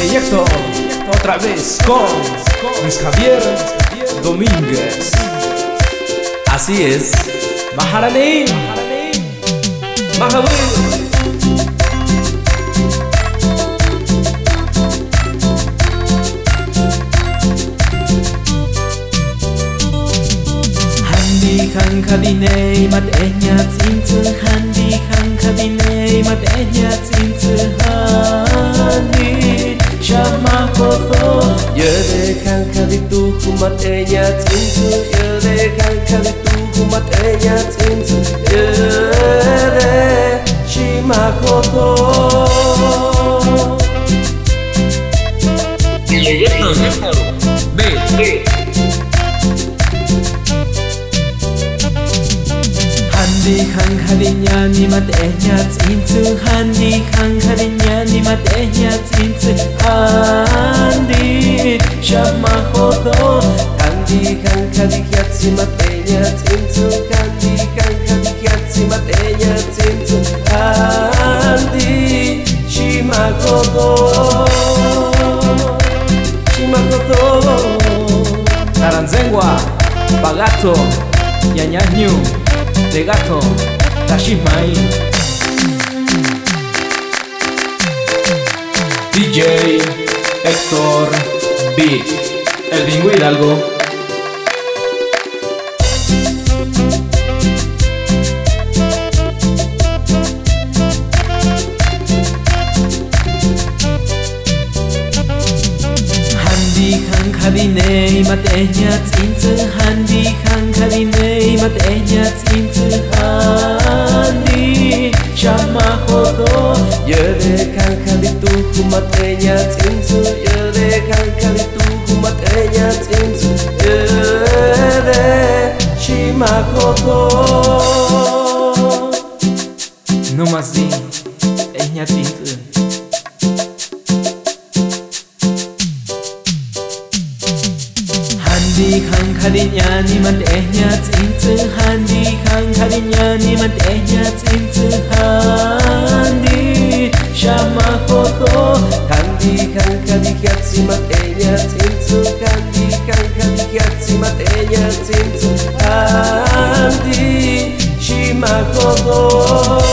DJ Héctor, otra vez con Luis Javier Domínguez. Así es. Maharani, Maharani, Hang Kabinei mat ehnyat inzel Handi Hang Kabinei mat ehnyat khalitu khumat e nya tsinzu yere kan khalitu khumat e nya tsinzu yere shima koto Proyecto número B. Handi khang khali nya ni mat e nya tsinzu handi khang đi nya ni mat e nya tsinzu handi Shamahodo Kandi kanka di chiazzi mategna zinzu Kandi kanka di chiazzi mategna zinzu Kandi Shimahodo Shimahodo Taranzengua Bagato Yanyanyu Legato Tashimai. DJ Hector. Beat. El Bingo Hidalgo. Handi khang khadine mat enya tsin tsu handi khang khadine mat enya tsin tsu handi shama kotho Yere kan kaditu humat enya tsintu Yere kan kaditu humat yet into ere Shimakoko Nu mă zi, e ne-a Handi khang khalinya ni man ehnya tinzu Handi khang khalinya ni man ehnya tinzu Handi shama koko Handi khang khalinya ni man ehnya tinzu Handi תמצאני שמא חודו